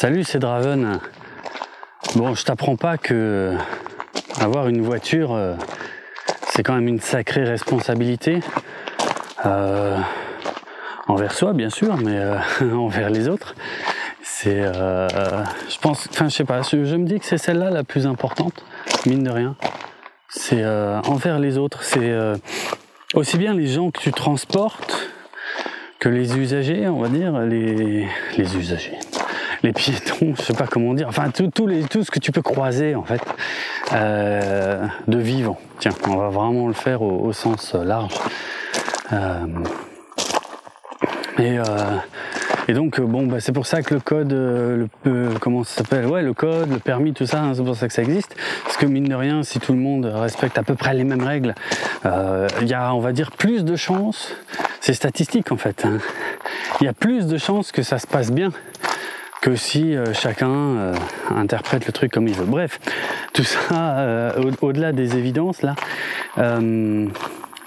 Salut, c'est Draven. Bon, je t'apprends pas que avoir une voiture, euh, c'est quand même une sacrée responsabilité. Euh, envers soi, bien sûr, mais euh, envers les autres. C'est, je pense, enfin, je sais pas, je, me dis que c'est celle-là la plus importante, mine de rien. C'est envers les autres. C'est aussi bien les gens que tu transportes que les usagers, on va dire, les, les usagers les piétons, je sais pas comment dire, enfin tout, les, tout ce que tu peux croiser en fait euh, de vivant. Tiens, on va vraiment le faire au, sens large. Euh, et, euh, et, donc bon, bah, c'est pour ça que le code, le, comment ça s'appelle? Ouais, le code, le permis, tout ça, hein, c'est pour ça que ça existe. Parce que mine de rien, si tout le monde respecte à peu près les mêmes règles, il y a, on va dire, plus de chances. C'est statistique en fait. Hein. Il y a plus de chances que ça se passe bien que si euh, chacun euh, interprète le truc comme il veut. Bref, tout ça, euh, au-delà des évidences, là,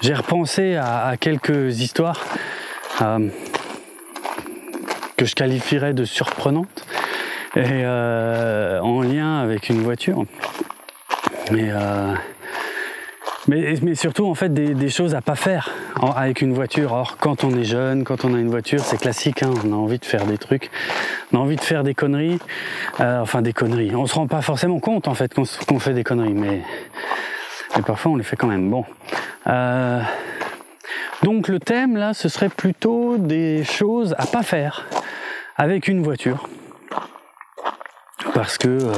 j'ai repensé à, quelques histoires que je qualifierais de surprenantes et en lien avec une voiture. Mais mais, mais, surtout en fait des, des, choses à pas faire avec une voiture. Or quand on est jeune, quand on a une voiture, c'est classique, hein, on a envie de faire des trucs, on a envie de faire des conneries, euh, enfin des conneries. On se rend pas forcément compte en fait qu'on fait des conneries, mais, mais, parfois on les fait quand même. Bon. Euh, donc le thème là, ce serait plutôt des choses à pas faire avec une voiture, parce que euh,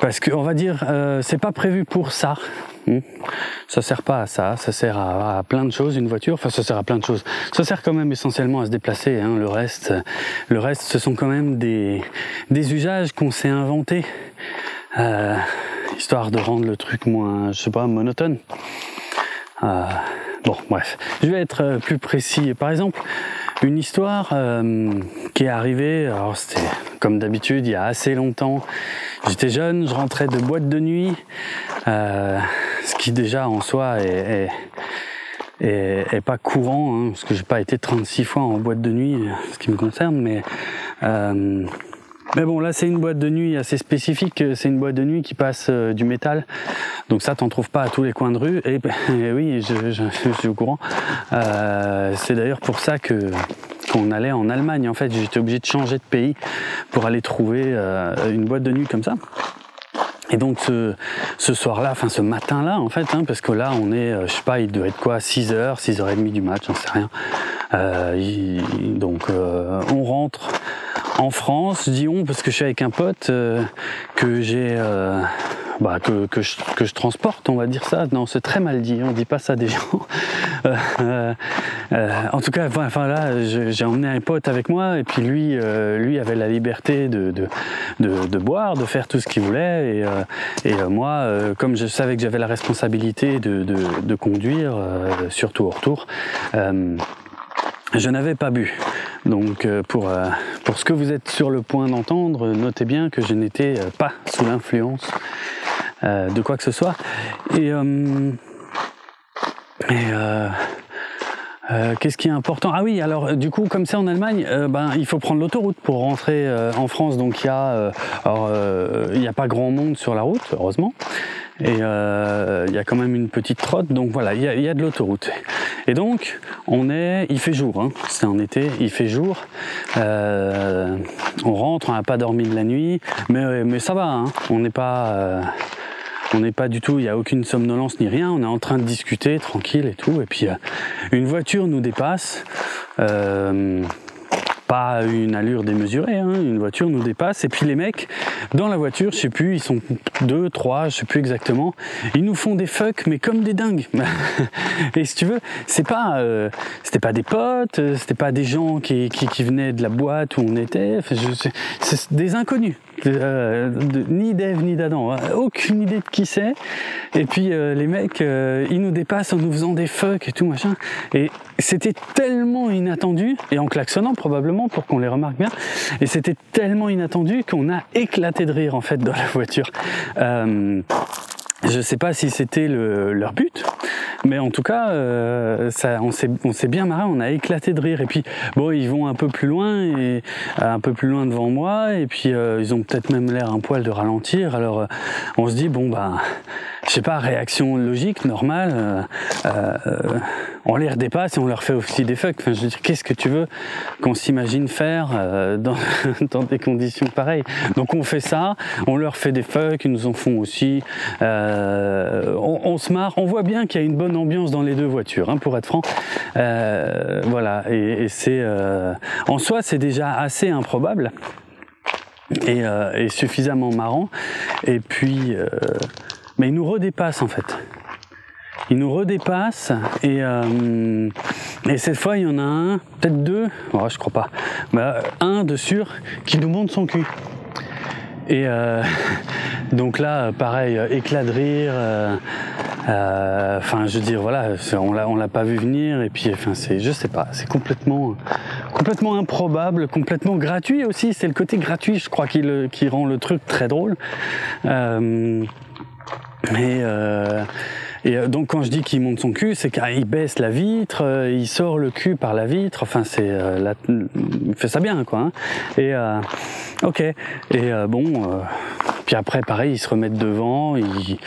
parce que on va dire euh, c'est pas prévu pour ça Hmm. Ça sert pas à ça, ça sert à, plein de choses une voiture. Enfin, ça sert à plein de choses. Ça sert quand même essentiellement à se déplacer. Hein. Le reste, le reste, ce sont quand même des des usages qu'on s'est inventés, euh, histoire de rendre le truc moins, je sais pas, monotone. Euh, bon, bref, je vais être euh, plus précis. Par exemple, une histoire euh, qui est arrivée. Alors c'était comme d'habitude il y a assez longtemps. J'étais jeune, je rentrais de boîte de nuit. Euh, ce qui déjà en soi est, est, pas courant, hein, parce que j'ai pas été 36 fois en boîte de nuit, ce qui me concerne, mais euh, mais bon, là c'est une boîte de nuit assez spécifique. C'est une boîte de nuit qui passe euh, du métal, donc ça t'en trouves pas à tous les coins de rue. Et, oui, je, suis au courant. Euh, c'est d'ailleurs pour ça que qu'on allait en Allemagne. En fait, j'étais obligé de changer de pays pour aller trouver euh, une boîte de nuit comme ça. Et donc ce, ce soir-là, enfin ce matin-là en fait, hein, parce que là on est, je sais pas, il doit être quoi, 6h, 6h30 du match, j'en sais rien. Donc on rentre en France, je dis on parce que je suis avec un pote euh, que j'ai bah, que, que, je, transporte, on va dire ça. Non, c'est très mal dit, on dit pas ça des gens. Euh, euh, en tout cas, enfin là, j'ai emmené un pote avec moi et puis lui, euh, lui avait la liberté de, de, boire, de faire tout ce qu'il voulait et, euh, et moi, comme je savais que j'avais la responsabilité de, de conduire, surtout au retour. Je n'avais pas bu. Donc pour, pour ce que vous êtes sur le point d'entendre, notez bien que je n'étais pas sous l'influence euh, de quoi que ce soit. Et, euh, euh, qu'est-ce qui est important? Ah oui, alors du coup, comme c'est en Allemagne, ben il faut prendre l'autoroute pour rentrer en France. Donc il y a, il n'y a pas grand monde sur la route, heureusement. Et il y a quand même une petite trotte, donc voilà, il y a, de l'autoroute. Et donc, on est, il fait jour, hein, c'est en été, il fait jour. on rentre, on n'a pas dormi de la nuit, mais, mais ça va, hein, on n'est pas on n'est pas du tout, il n'y a aucune somnolence ni rien, on est en train de discuter tranquille et tout. Et puis euh, une voiture nous dépasse. Euh, pas une allure démesurée, hein, une voiture nous dépasse, et puis les mecs, dans la voiture, je sais plus, ils sont deux, trois, je sais plus exactement, ils nous font des fucks, mais comme des dingues. et si tu veux, c'est pas, euh, c'était pas des potes, c'était pas des gens qui, qui, venaient de la boîte où on était, c'est des inconnus. Euh, ni d'Ève ni d'Adam, hein. aucune idée de qui c'est. Et puis euh, les mecs, euh, ils nous dépassent en nous faisant des fucks et tout machin. Et c'était tellement inattendu, et en klaxonnant probablement pour qu'on les remarque bien. Et c'était tellement inattendu qu'on a éclaté de rire en fait dans la voiture. Je sais pas si c'était leur but, mais en tout cas, euh, ça, on s'est bien marré, on a éclaté de rire. Et puis, bon, ils vont un peu plus loin et un peu plus loin devant moi, et puis euh, ils ont peut-être même l'air un poil de ralentir. Alors, euh, on se dit bon bah, je sais pas, réaction logique, normale. on les redépasse et on leur fait aussi des fucks. Enfin, je veux dire, qu'est-ce que tu veux qu'on s'imagine faire dans, dans, des conditions pareilles? Donc on fait ça, on leur fait des fucks, ils nous en font aussi. Euh, on, se marre, on voit bien qu'il y a une bonne ambiance dans les deux voitures, hein, pour être franc. Euh, voilà, et, c'est euh, en soi c'est déjà assez improbable et, suffisamment marrant. Et puis, mais il nous redépasse en fait. Il nous redépasse et, et cette fois il y en a un, peut-être deux, oh, je crois pas, bah, un de sûr qui nous monte son cul. Et euh, donc là, pareil, euh, éclat de rire. Euh, enfin, je veux dire, voilà, on l'a, on l'a pas vu venir. Et puis, enfin, c'est, je sais pas, c'est complètement, complètement improbable, complètement gratuit aussi. C'est le côté gratuit, je crois, qui, qui rend le truc très drôle. mais et euh, donc quand je dis qu'il monte son cul, c'est qu'il baisse la vitre, euh, il sort le cul par la vitre. Enfin, c'est euh, il fait ça bien, quoi. Hein. Et ok. Et bon, puis après, pareil, ils se remettent devant. Ils,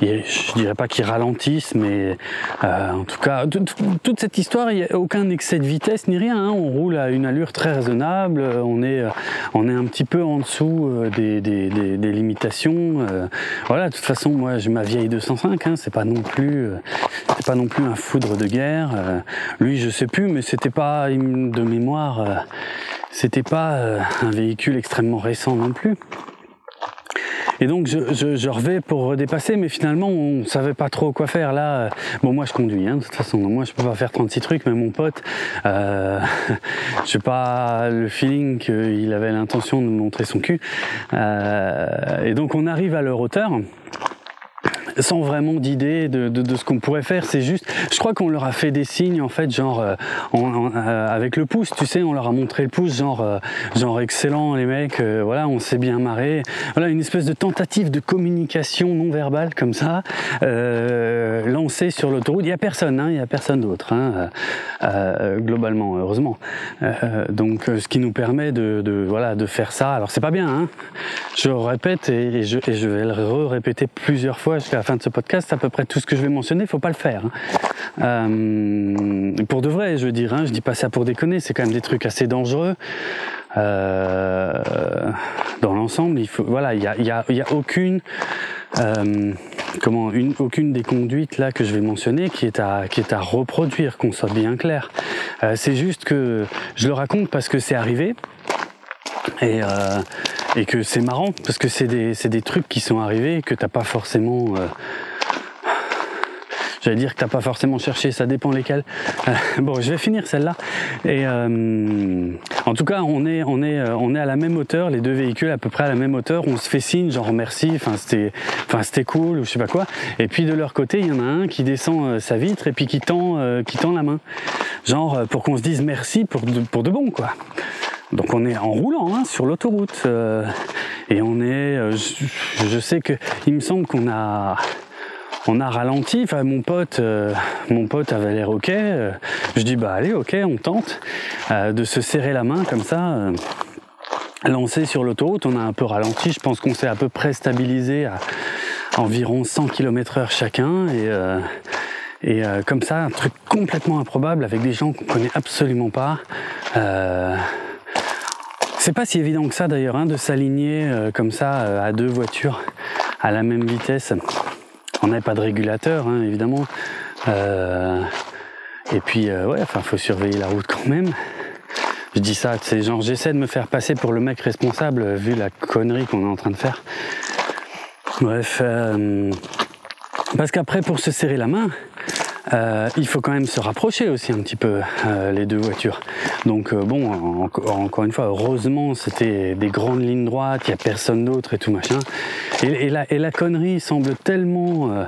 je dirais pas qu'ils ralentissent, mais en tout cas, toute cette histoire, il n'y a aucun excès de vitesse ni rien. Hein. On roule à une allure très raisonnable. On est, on est un petit peu en dessous des, des, des, des limitations. voilà. De toute façon, moi, j'ai ma vieille 205. Hein, c'est pas non plus, euh, c'était pas non plus un foudre de guerre. Euh, lui, je sais plus, mais c'était pas de mémoire, euh, c'était pas un véhicule extrêmement récent non plus. Et donc je, je, je, revais pour redépasser, mais finalement on savait pas trop quoi faire. Là, bon moi je conduis, hein, de toute façon, moi je peux pas faire 36 trucs, mais mon pote, euh, j'ai pas le feeling qu'il avait l'intention de montrer son cul. Euh, et donc on arrive à leur hauteur sans vraiment d'idée de, ce qu'on pourrait faire. C'est juste, je crois qu'on leur a fait des signes en fait, genre euh, euh, avec le pouce, tu sais, on leur a montré le pouce, genre euh, genre excellent les mecs, voilà, on s'est bien marré. Voilà, une espèce de tentative de communication non verbale comme ça, lancée sur l'autoroute. Il y a personne, hein, il y a personne d'autre, hein, globalement, heureusement. donc, ce qui nous permet de, de, voilà de faire ça. Alors c'est pas bien, hein. Je répète et, je, et je vais le répéter plusieurs fois jusqu'à la fin de ce podcast, à peu près tout ce que je vais mentionner, faut pas le faire. Hein. Euh, pour de vrai, je veux dire, hein, je dis pas ça pour déconner, c'est quand même des trucs assez dangereux. Euh, dans l'ensemble, il faut, voilà, il y a, aucune, euh, comment, une, aucune des conduites là que je vais mentionner qui est à, qui est à reproduire, qu'on soit bien clair. C'est juste que je le raconte parce que c'est arrivé et, et que c'est marrant parce que c'est des, des trucs qui sont arrivés que t'as pas forcément euh, J'allais dire que t'as pas forcément cherché, ça dépend lesquels. Euh, bon, je vais finir celle-là. Et euh, en tout cas, on est, on est, euh, on est à la même hauteur, les deux véhicules à peu près à la même hauteur. On se fait signe, genre merci. Enfin, c'était, enfin, c'était cool ou je sais pas quoi. Et puis de leur côté, il y en a un qui descend sa vitre et puis qui tend, qui tend la main, genre pour qu'on se dise merci pour de, pour de bon, quoi. Donc on est en roulant hein, sur l'autoroute euh, et on est, euh, je, sais que il me semble qu'on a, on a ralenti. Enfin mon pote, euh, mon pote avait l'air ok. je dis bah allez ok, on tente de se serrer la main comme ça. lancé sur l'autoroute, on a un peu ralenti. Je pense qu'on s'est à peu près stabilisé à environ 100 km heure chacun et et comme ça, un truc complètement improbable avec des gens qu'on connaît absolument pas. C'est pas si évident que ça d'ailleurs hein, de s'aligner euh, comme ça euh, à deux voitures à la même vitesse. On n'avait pas de régulateur hein, évidemment. Euh, et puis ouais, enfin faut surveiller la route quand même. Je dis ça, c'est genre j'essaie de me faire passer pour le mec responsable vu la connerie qu'on est en train de faire. Bref, parce qu'après pour se serrer la main, euh, il faut quand même se rapprocher aussi un petit peu euh, les deux voitures. Donc euh, bon, encore une fois, heureusement c'était des grandes lignes droites, il y a personne d'autre et tout machin. Et, la, et la connerie semble tellement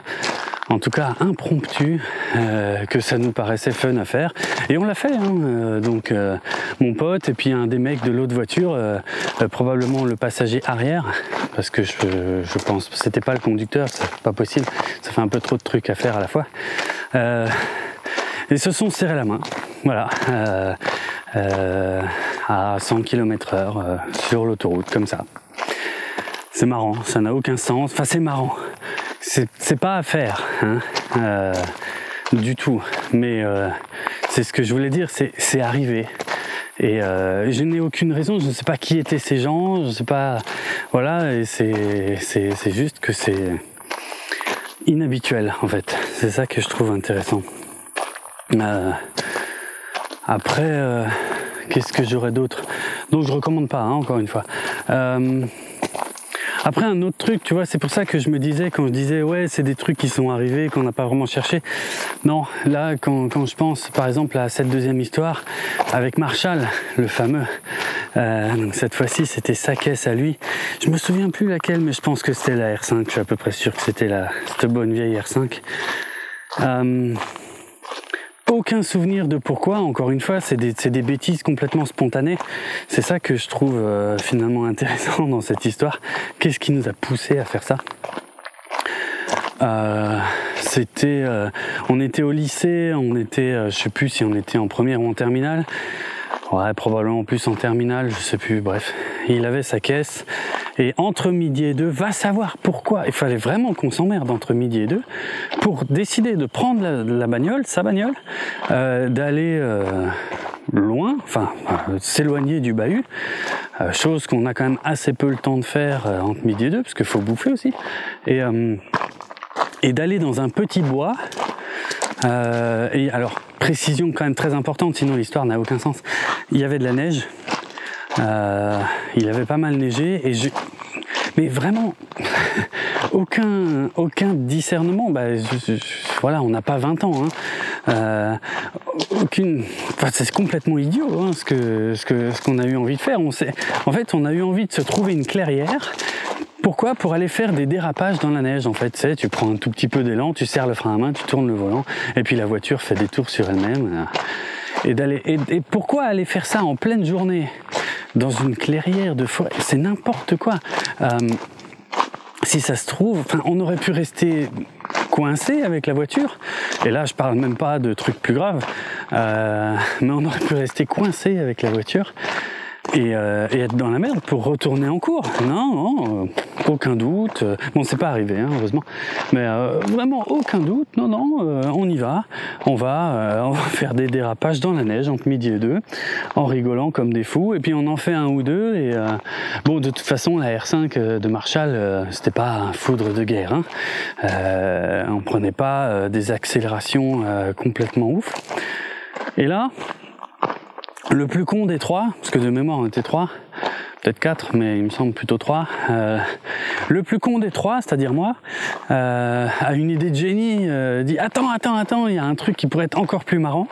en tout cas impromptu, euh, que ça nous paraissait fun à faire. Et on l'a fait. Hein, euh, donc euh, mon pote et puis un des mecs de l'autre voiture, probablement le passager arrière, parce que je, je pense c'était pas le conducteur, c'est pas possible. Ça fait un peu trop de trucs à faire à la fois. Et se sont serrés la main. Voilà. à 100 km heure sur l'autoroute comme ça. C'est marrant, ça n'a aucun sens. Enfin, c'est marrant c'est pas à faire hein, euh, du tout. Mais euh, c'est ce que je voulais dire, c'est arrivé. Et euh, je n'ai aucune raison, je ne sais pas qui étaient ces gens, je ne sais pas. Voilà, et c'est juste que c'est inhabituel en fait. C'est ça que je trouve intéressant. après, qu'est-ce que j'aurais d'autre? Donc je recommande pas, hein, encore une fois. Après, un autre truc, tu vois, c'est pour ça que je me disais, quand je disais, ouais, c'est des trucs qui sont arrivés, qu'on n'a pas vraiment cherché. Non, là, quand, quand, je pense, par exemple, à cette deuxième histoire, avec Marshall, le fameux, euh, donc cette fois-ci, c'était sa caisse à lui. Je me souviens plus laquelle, mais je pense que c'était la R5, je suis à peu près sûr que c'était la, cette bonne vieille R5. Euh, aucun souvenir de pourquoi, encore une fois, c'est des, bêtises complètement spontanées. C'est ça que je trouve euh, finalement intéressant dans cette histoire. Qu'est-ce qui nous a poussé à faire ça? Euh, C'était, euh, on était au lycée, on était, je sais plus si on était en première ou en terminale. Ouais, probablement plus en terminale, je sais plus, bref. Il avait sa caisse, et entre midi et deux, va savoir pourquoi. Il fallait vraiment qu'on s'emmerde entre midi et deux pour décider de prendre la, bagnole, sa bagnole, euh, d'aller euh, loin, enfin euh, s'éloigner du bahut, chose qu'on a quand même assez peu le temps de faire entre midi et deux, parce qu'il faut bouffer aussi, et, et d'aller dans un petit bois. et alors, précision quand même très importante, sinon l'histoire n'a aucun sens. Il y avait de la neige, euh, il avait pas mal neigé et je... mais vraiment aucun aucun discernement. Bah, voilà, on n'a pas 20 ans. Hein. Euh, aucune. Enfin, c'est complètement idiot hein, ce que ce que ce qu'on a eu envie de faire. On sait... En fait, on a eu envie de se trouver une clairière pourquoi? Pour aller faire des dérapages dans la neige. En fait, tu sais, tu prends un tout petit peu d'élan, tu serres le frein à main, tu tournes le volant, et puis la voiture fait des tours sur elle-même. Et d'aller. Et, pourquoi aller faire ça en pleine journée? Dans une clairière de forêt C'est n'importe quoi. Euh, si ça se trouve, on aurait pu rester coincé avec la voiture. Et là, je parle même pas de trucs plus graves, euh, mais on aurait pu rester coincé avec la voiture et, euh, et, être dans la merde pour retourner en cours. Non, non, euh, aucun doute. Bon, c'est pas arrivé, hein, heureusement. Mais euh, vraiment aucun doute. Non, non, euh, on y va. On va, euh, on va faire des dérapages dans la neige entre midi et deux, en rigolant comme des fous. Et puis on en fait un ou deux. Et bon, de toute façon, la R5 de Marshall, c'était pas un foudre de guerre. Hein. on prenait pas des accélérations complètement ouf. Et là, le plus con des trois, parce que de mémoire on était trois, peut-être quatre, mais il me semble plutôt trois. Euh, le plus con des trois, c'est-à-dire moi, euh, a une idée de génie, euh, dit attends, attends, attends, il y a un truc qui pourrait être encore plus marrant.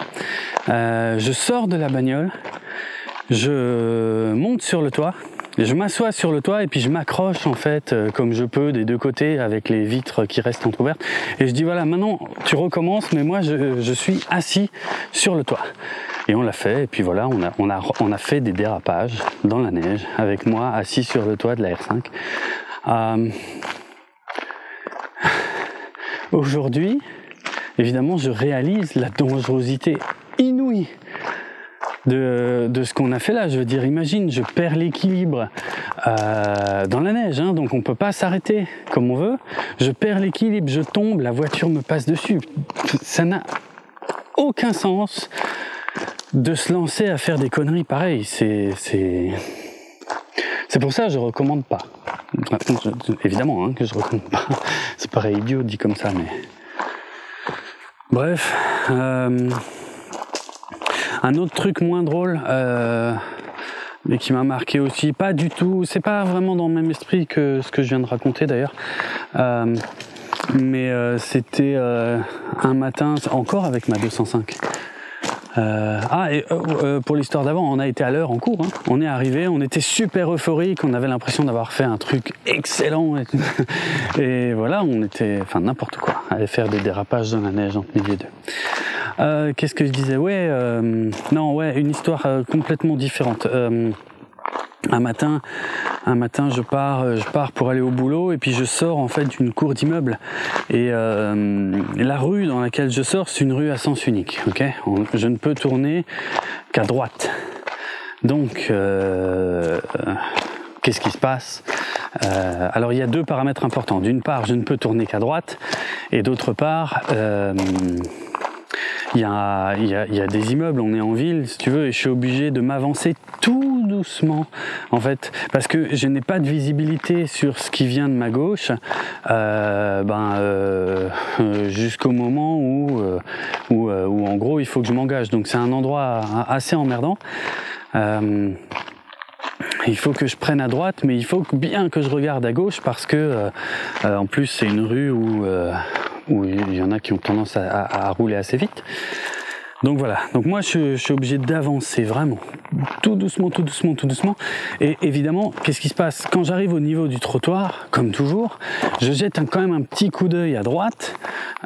je sors de la bagnole, je monte sur le toit, je m'assois sur le toit et puis je m'accroche en fait comme je peux des deux côtés avec les vitres qui restent entrouvertes et je dis voilà maintenant tu recommences mais moi je, je suis assis sur le toit. Et on l'a fait, et puis voilà, on a, on, a, on a fait des dérapages dans la neige, avec moi assis sur le toit de la R5. Euh, Aujourd'hui, évidemment, je réalise la dangerosité inouïe de, de ce qu'on a fait là. Je veux dire, imagine, je perds l'équilibre euh, dans la neige, hein, donc on peut pas s'arrêter comme on veut. Je perds l'équilibre, je tombe, la voiture me passe dessus. Ça n'a aucun sens de se lancer à faire des conneries pareilles. C'est, c'est, c'est pour ça que je recommande pas. Évidemment hein, que je recommande pas. C'est pareil idiot dit comme ça, mais. Bref. Euh, un autre truc moins drôle, euh, mais qui m'a marqué aussi, pas du tout, c'est pas vraiment dans le même esprit que ce que je viens de raconter d'ailleurs. Euh, mais c'était un matin, encore avec ma 205. Euh, ah, et euh, pour l'histoire d'avant, on a été à l'heure en cours. Hein. On est arrivé, on était super euphorique, on avait l'impression d'avoir fait un truc excellent. Et, voilà, on était, enfin n'importe quoi, aller faire des dérapages dans la neige entre midi et deux. Qu'est-ce que je disais Ouais, non, ouais, une histoire complètement différente un matin, un matin, je pars, euh, je pars pour aller au boulot et puis je sors en fait d'une cour d'immeuble. Et euh, la rue dans laquelle je sors, c'est une rue à sens unique. Ok, je ne peux tourner qu'à droite. Donc, euh, qu'est-ce qui se passe? Alors, il y a deux paramètres importants. D'une part, je ne peux tourner qu'à droite, et d'autre part il y a, y, a, y a, des immeubles, on est en ville, si tu veux, et je suis obligé de m'avancer tout doucement, en fait, parce que je n'ai pas de visibilité sur ce qui vient de ma gauche, euh, ben, euh, jusqu'au moment où, euh, où, euh, où, en gros, il faut que je m'engage. Donc c'est un endroit assez emmerdant. Euh, il faut que je prenne à droite, mais il faut bien que je regarde à gauche parce que, en plus, c'est une rue où où il y en a qui ont tendance à, rouler assez vite. Donc voilà, donc moi je, suis obligé d'avancer vraiment tout doucement, tout doucement, tout doucement. Et évidemment, qu'est-ce qui se passe? Quand j'arrive au niveau du trottoir, comme toujours, je jette quand même un petit coup d'œil à droite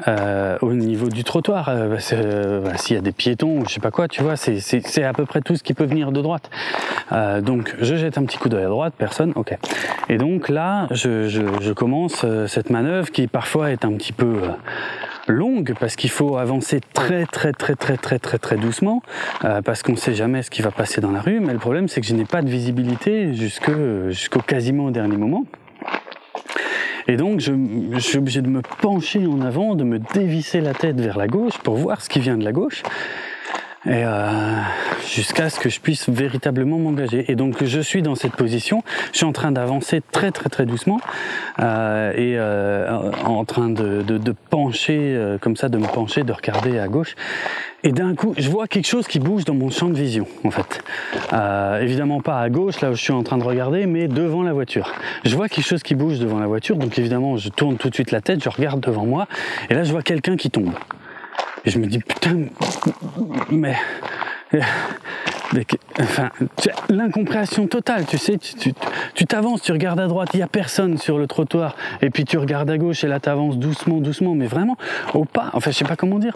euh, au niveau du trottoir. Euh, euh, s'il y a des piétons, je sais pas quoi, tu vois, c'est à peu près tout ce qui peut venir de droite. donc je jette un petit coup d'œil à droite, personne, ok. Et donc là, je, je commence cette manœuvre qui parfois est un petit peu longue parce qu'il faut avancer très très très très très très très doucement euh, parce qu'on ne sait jamais ce qui va passer dans la rue. Mais le problème c'est que je n'ai pas de visibilité jusqu'au quasiment au dernier moment. Et donc, je, je, suis obligé de me pencher en avant, de me dévisser la tête vers la gauche pour voir ce qui vient de la gauche et euh, jusqu'à ce que je puisse véritablement m'engager. Et donc je suis dans cette position, je suis en train d'avancer très très très doucement euh, et euh, en train de, de, de pencher euh, comme ça, de me pencher, de regarder à gauche. Et d'un coup, je vois quelque chose qui bouge dans mon champ de vision, en fait. Évidemment pas à gauche, là où je suis en train de regarder, mais devant la voiture. Je vois quelque chose qui bouge devant la voiture, donc évidemment, je tourne tout de suite la tête, je regarde devant moi, et là, je vois quelqu'un qui tombe. Et je me dis, putain, mais. enfin, l'incompréhension totale, tu sais, tu t'avances, tu, regardes à droite, il y a personne sur le trottoir, et puis tu regardes à gauche et là tu avances doucement, doucement, mais vraiment au pas, enfin je sais pas comment dire,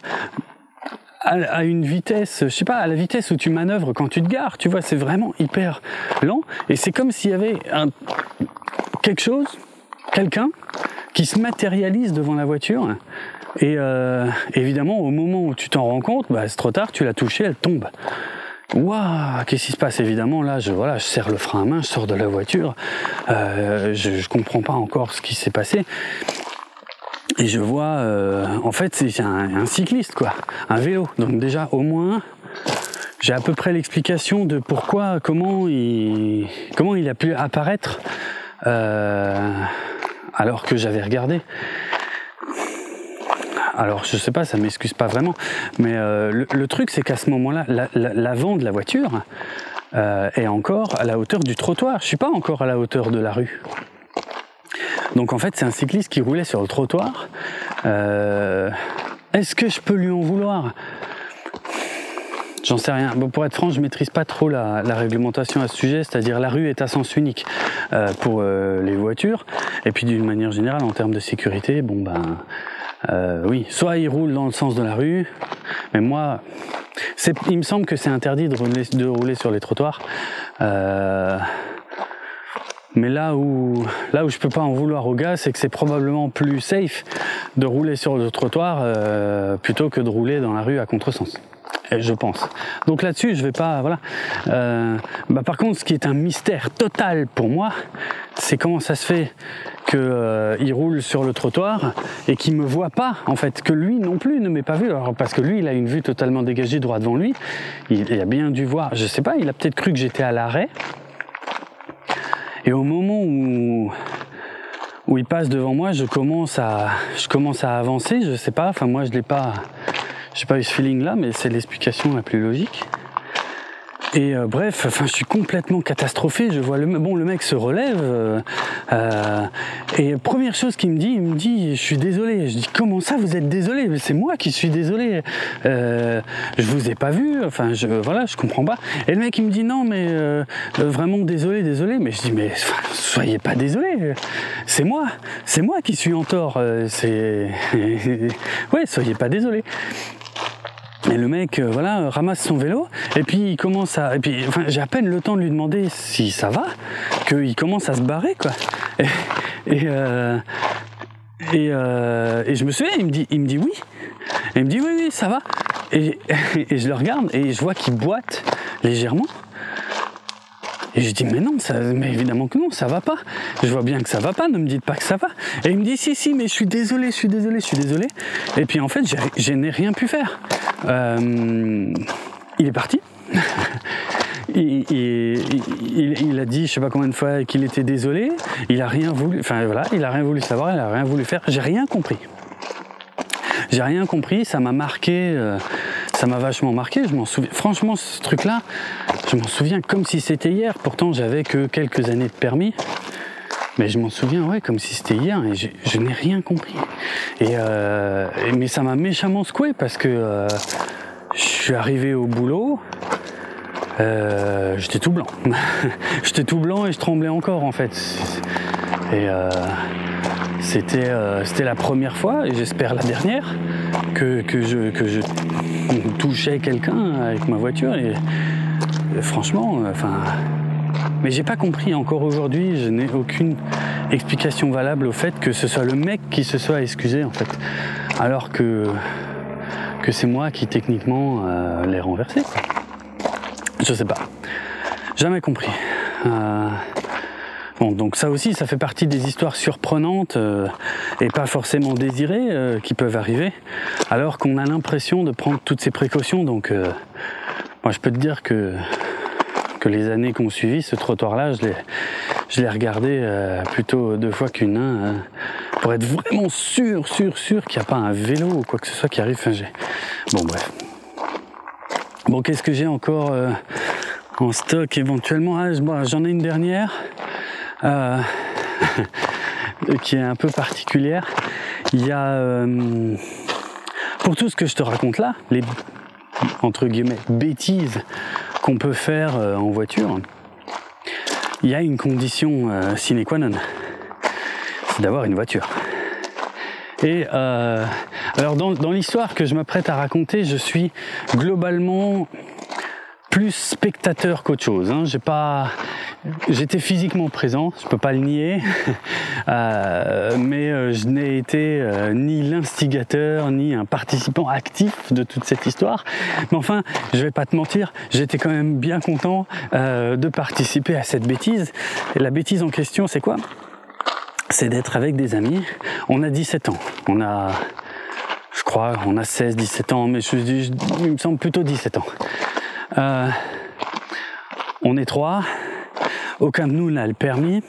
à, une vitesse, je sais pas, à la vitesse où tu manœuvres quand tu te gares, tu vois, c'est vraiment hyper lent, et c'est comme s'il y avait un, quelque chose, quelqu'un qui se matérialise devant la voiture et euh, évidemment, au moment où tu t'en rends compte, bah, c'est trop tard, tu l'as touchée, elle tombe. Waouh, qu'est-ce qui se passe? Évidemment, là, je voilà, je serre le frein à main, je sors de la voiture, euh, je, je comprends pas encore ce qui s'est passé. Et je vois, euh, en fait, c'est un, cycliste, quoi, un vélo. Donc déjà, au moins, j'ai à peu près l'explication de pourquoi, comment il, comment il a pu apparaître alors que j'avais regardé alors je sais pas, ça m'excuse pas vraiment, mais euh, le, truc c'est qu'à ce moment-là, l'avant de la voiture euh, est encore à la hauteur du trottoir. Je suis pas encore à la hauteur de la rue. Donc en fait, c'est un cycliste qui roulait sur le trottoir. Euh, est-ce que je peux lui en vouloir? J'en sais rien. Bon, pour être franc, je maîtrise pas trop la, réglementation à ce sujet, c'est-à-dire la rue est à sens unique pour les voitures, et puis d'une manière générale, en termes de sécurité, bon ben euh, oui, soit il roule dans le sens de la rue, mais moi, il me semble que c'est interdit de rouler, de rouler, sur les trottoirs. Euh, mais là où, là où je peux pas en vouloir au gars, c'est que c'est probablement plus safe de rouler sur le trottoir euh, plutôt que de rouler dans la rue à contresens je pense. Donc là-dessus, je vais pas, voilà. Euh, bah par contre, ce qui est un mystère total pour moi, c'est comment ça se fait qu'il euh, roule sur le trottoir et qu'il me voit pas, en fait, que lui non plus ne m'ait pas vu. Alors parce que lui, il a une vue totalement dégagée droit devant lui. Il, a bien dû voir, je sais pas, il a peut-être cru que j'étais à l'arrêt. Et au moment où où il passe devant moi, je commence à je commence à avancer. Je sais pas, enfin moi je l'ai pas j'ai pas eu ce feeling là, mais c'est l'explication la plus logique. Et euh, bref, enfin, je suis complètement catastrophé. Je vois le bon, le mec se relève. Euh, euh, et première chose qu'il me dit, il me dit, je suis désolé. Je dis, comment ça, vous êtes désolé? C'est moi qui suis désolé. Euh, je vous ai pas vu. Enfin, je, voilà, je comprends pas. Et le mec, il me dit, non, mais euh, vraiment désolé, désolé. Mais je dis, mais soyez pas désolé. C'est moi, c'est moi qui suis en tort. C'est, ouais, soyez pas désolé. Et le mec, euh, voilà, ramasse son vélo, et puis il commence à. Et puis, enfin, j'ai à peine le temps de lui demander si ça va, qu'il commence à se barrer, quoi. Et, et, euh, euh, je me souviens, il me dit, il me dit oui. Et il me dit oui, oui, ça va. Et je le regarde et je vois qu'il boite légèrement. Et je dis mais non, ça, mais évidemment que non, ça va pas. Je vois bien que ça va pas, ne me dites pas que ça va. Et il me dit si si, mais je suis désolé, je suis désolé, je suis désolé. Et puis en fait, je n'ai rien pu faire. Euh, il est parti. Il, a dit, je sais pas combien de fois, qu'il était désolé. Il a rien voulu, enfin voilà, il a rien voulu savoir, il a rien voulu faire. J'ai rien compris. J'ai rien compris. Ça m'a marqué. Euh, ça m'a vachement marqué. Je m'en souviens. Franchement, ce truc-là, je m'en souviens comme si c'était hier. Pourtant, j'avais que quelques années de permis. Mais je m'en souviens, ouais, comme si c'était hier, et je, n'ai rien compris. Euh, et, mais ça m'a méchamment secoué parce que euh, je suis arrivé au boulot, euh, j'étais tout blanc. j'étais tout blanc et je tremblais encore en fait. Et c'était c'était la première fois, et j'espère la dernière, que, que je, que je touchais quelqu'un avec ma voiture. Et, franchement, enfin mais j'ai pas compris encore aujourd'hui, je n'ai aucune explication valable au fait que ce soit le mec qui se soit excusé en fait. Alors que, que c'est moi qui techniquement euh, l'ai renversé. Je sais pas. Jamais compris. Euh, bon, donc ça aussi, ça fait partie des histoires surprenantes euh, et pas forcément désirées qui peuvent arriver, alors qu'on a l'impression de prendre toutes ces précautions. Donc, moi, je peux te dire que que les années qu'on suivi, ce trottoir-là, je l'ai, je l'ai regardé euh, plutôt deux fois qu'une, hein, pour être vraiment sûr, sûr, sûr qu'il n'y a pas un vélo ou quoi que ce soit qui arrive. Bon, bref. Bon, qu'est-ce que j'ai encore euh, en stock éventuellement? Ah, J'en ai une dernière euh, qui est un peu particulière. Il y a, pour tout ce que je te raconte là, les entre guillemets bêtises qu'on peut faire euh, en voiture, il y a une condition euh, sine qua non, c'est d'avoir une voiture. Et euh, alors dans l'histoire que je m'apprête à raconter, je suis globalement plus spectateur qu'autre chose. Hein. J'ai pas, j'étais physiquement présent, je peux pas le nier, euh, mais euh, je n'ai été euh, ni l'instigateur ni un participant actif de toute cette histoire. Mais enfin, je vais pas te mentir, j'étais quand même bien content de participer à cette bêtise. La bêtise en question, c'est quoi? C'est d'être avec des amis. On a 17 ans, on a je crois, on a 16, 17 ans, mais je, je, il me semble plutôt 17 ans. Euh, on est trois. Aucun de nous n'a le permis.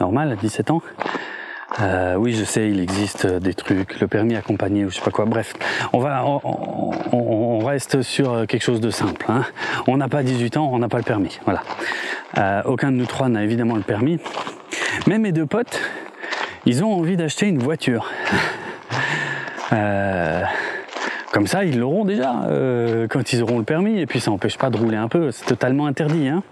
Normal, à 17 ans. Euh, oui, je sais, il existe des trucs, le permis accompagné ou je sais pas quoi. Bref, on va, on, reste sur quelque chose de simple. Hein. On n'a pas 18 ans, on n'a pas le permis. Voilà. Euh, aucun de nous trois n'a évidemment le permis. Mais mes deux potes, ils ont envie d'acheter une voiture. Euh, comme ça, ils l'auront déjà euh, quand ils auront le permis. Et puis ça n'empêche pas de rouler un peu. C'est totalement interdit. Hein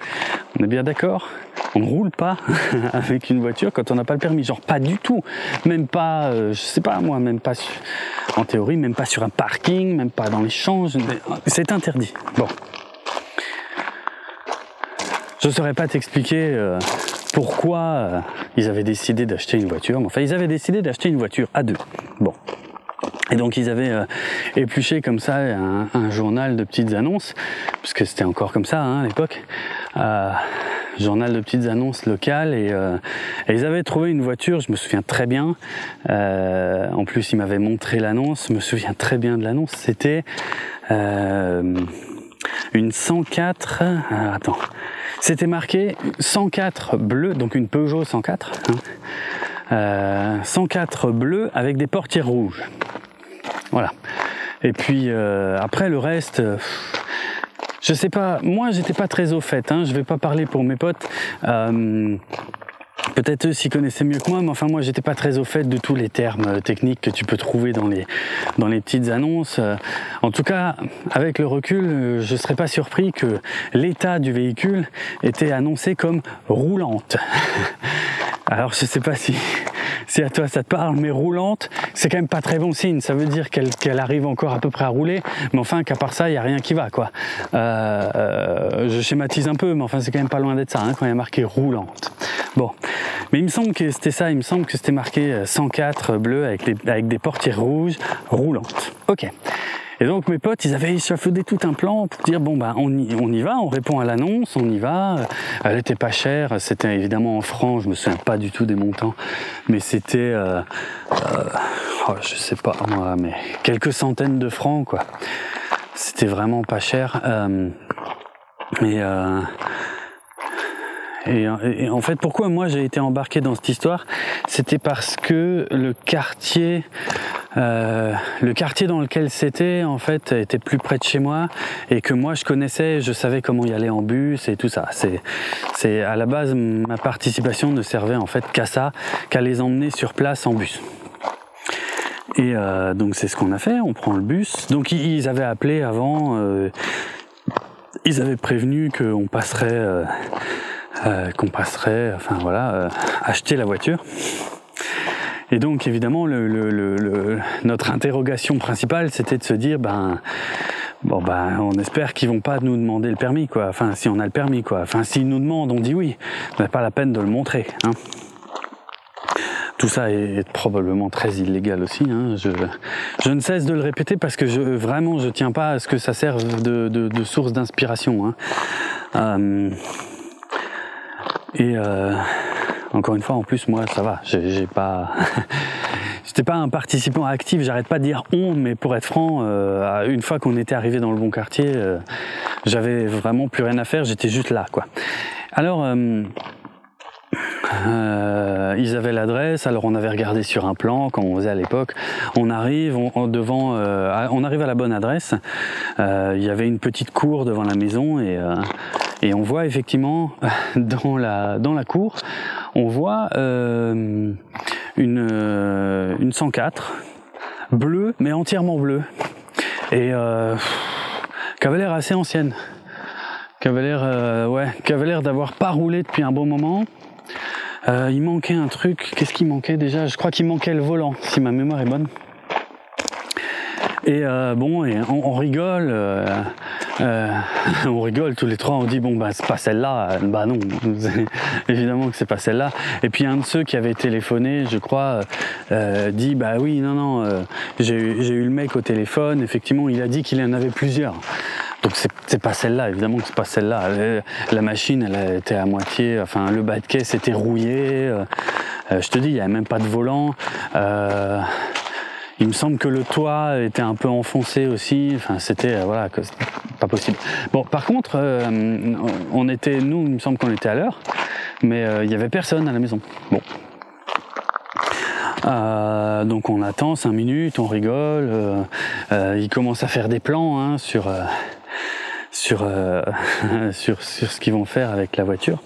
on est bien d'accord On ne roule pas avec une voiture quand on n'a pas le permis. Genre pas du tout. Même pas, euh, je sais pas moi, même pas en théorie, même pas sur un parking, même pas dans les champs. C'est interdit. Bon. Je ne saurais pas t'expliquer euh, pourquoi ils avaient décidé d'acheter une voiture. Enfin, ils avaient décidé d'acheter une voiture à deux. Bon. Et donc ils avaient euh, épluché comme ça un, journal de petites annonces, puisque c'était encore comme ça hein, à l'époque, euh, journal de petites annonces locales, euh, et, ils avaient trouvé une voiture, je me souviens très bien, en plus ils m'avaient montré l'annonce, je me souviens très bien de l'annonce, c'était une 104, attends, c'était marqué 104 bleu, donc une Peugeot 104, hein, 104 bleu avec des portières rouges. Voilà. Et puis euh, après le reste, euh, je sais pas, moi j'étais pas très au fait, hein, je vais pas parler pour mes potes. Euh, Peut-être eux s'y connaissaient mieux que moi, mais enfin moi j'étais pas très au fait de tous les termes euh, techniques que tu peux trouver dans les petites annonces. Euh, en tout cas, avec le recul, euh, je serais pas surpris que l'état du véhicule était annoncé comme roulante. Alors je sais pas si si à toi ça te parle, mais roulante, c'est quand même pas très bon signe. Ça veut dire qu'elle arrive encore à peu près à rouler, mais enfin qu'à part ça, il y a rien qui va quoi. Euh, je schématise un peu, mais enfin c'est quand même pas loin d'être ça hein, quand il y a marqué roulante. Bon, mais il me semble que c'était ça. Il me semble que c'était marqué 104 bleu avec, avec des portières rouges roulantes. Ok. Et donc mes potes, ils avaient échafaudé tout un plan pour dire bon ben on y, on y va, on répond à l'annonce, on y va. Elle était pas chère, c'était évidemment en francs, je me souviens pas du tout des montants, mais c'était, euh, euh, oh, je sais pas moi, mais quelques centaines de francs quoi. C'était vraiment pas cher. Euh, et euh, et, en fait, pourquoi moi j'ai été embarqué dans cette histoire? C'était parce que le quartier, euh, le quartier dans lequel c'était, en fait, était plus près de chez moi et que moi je connaissais, je savais comment y aller en bus et tout ça. C'est, à la base ma participation ne servait en fait qu'à ça, qu'à les emmener sur place en bus. Et euh, donc c'est ce qu'on a fait, on prend le bus. Donc ils avaient appelé avant, euh, ils avaient prévenu qu'on passerait euh, qu'on passerait, enfin voilà, euh, acheter la voiture. Et donc évidemment, notre interrogation principale, c'était de se dire, ben, bon ben, on espère qu'ils vont pas nous demander le permis, quoi. Enfin, si on a le permis, quoi. Enfin, s'ils nous demandent, on dit oui. N'a pas la peine de le montrer. Hein. Tout ça est probablement très illégal aussi. Hein. Je, ne cesse de le répéter parce que je, vraiment, je tiens pas à ce que ça serve de source d'inspiration. Hein. Euh, et euh, encore une fois, en plus, moi, ça va. J'ai pas, j'étais pas un participant actif. J'arrête pas de dire on, mais pour être franc, euh, une fois qu'on était arrivé dans le bon quartier, euh, j'avais vraiment plus rien à faire. J'étais juste là, quoi. Alors. Euh, ils avaient l'adresse, alors on avait regardé sur un plan, comme on faisait à l'époque. On arrive, devant, euh, on arrive à la bonne adresse. Euh, il y avait une petite cour devant la maison et on voit effectivement dans la, cour, on voit une, une 104 bleue, mais entièrement bleue. Et qui avait l'air assez ancienne. Qui avait l'air d'avoir pas roulé depuis un bon moment. Euh, il manquait un truc. Qu'est-ce qui manquait déjà? Je crois qu'il manquait le volant, si ma mémoire est bonne. Et euh, bon, on rigole. Euh, euh, on rigole tous les trois, on dit bon bah c'est pas celle-là, bah non, évidemment que c'est pas celle-là. Et puis un de ceux qui avait téléphoné, je crois, euh, dit bah oui non non, euh, j'ai eu le mec au téléphone, effectivement il a dit qu'il en avait plusieurs. Donc c'est pas celle-là, évidemment que c'est pas celle-là. La machine, elle était à moitié, enfin le bas de caisse était rouillé. je te dis, il y avait même pas de volant. Il me semble que le toit était un peu enfoncé aussi. Enfin, c'était euh, voilà, pas possible. Bon, par contre, euh, on était, nous, il me semble qu'on était à l'heure, mais euh, il y avait personne à la maison. Bon. donc on attend cinq minutes, on rigole. il commence à faire des plans hein, sur sur, sur sur ce qu'ils vont faire avec la voiture.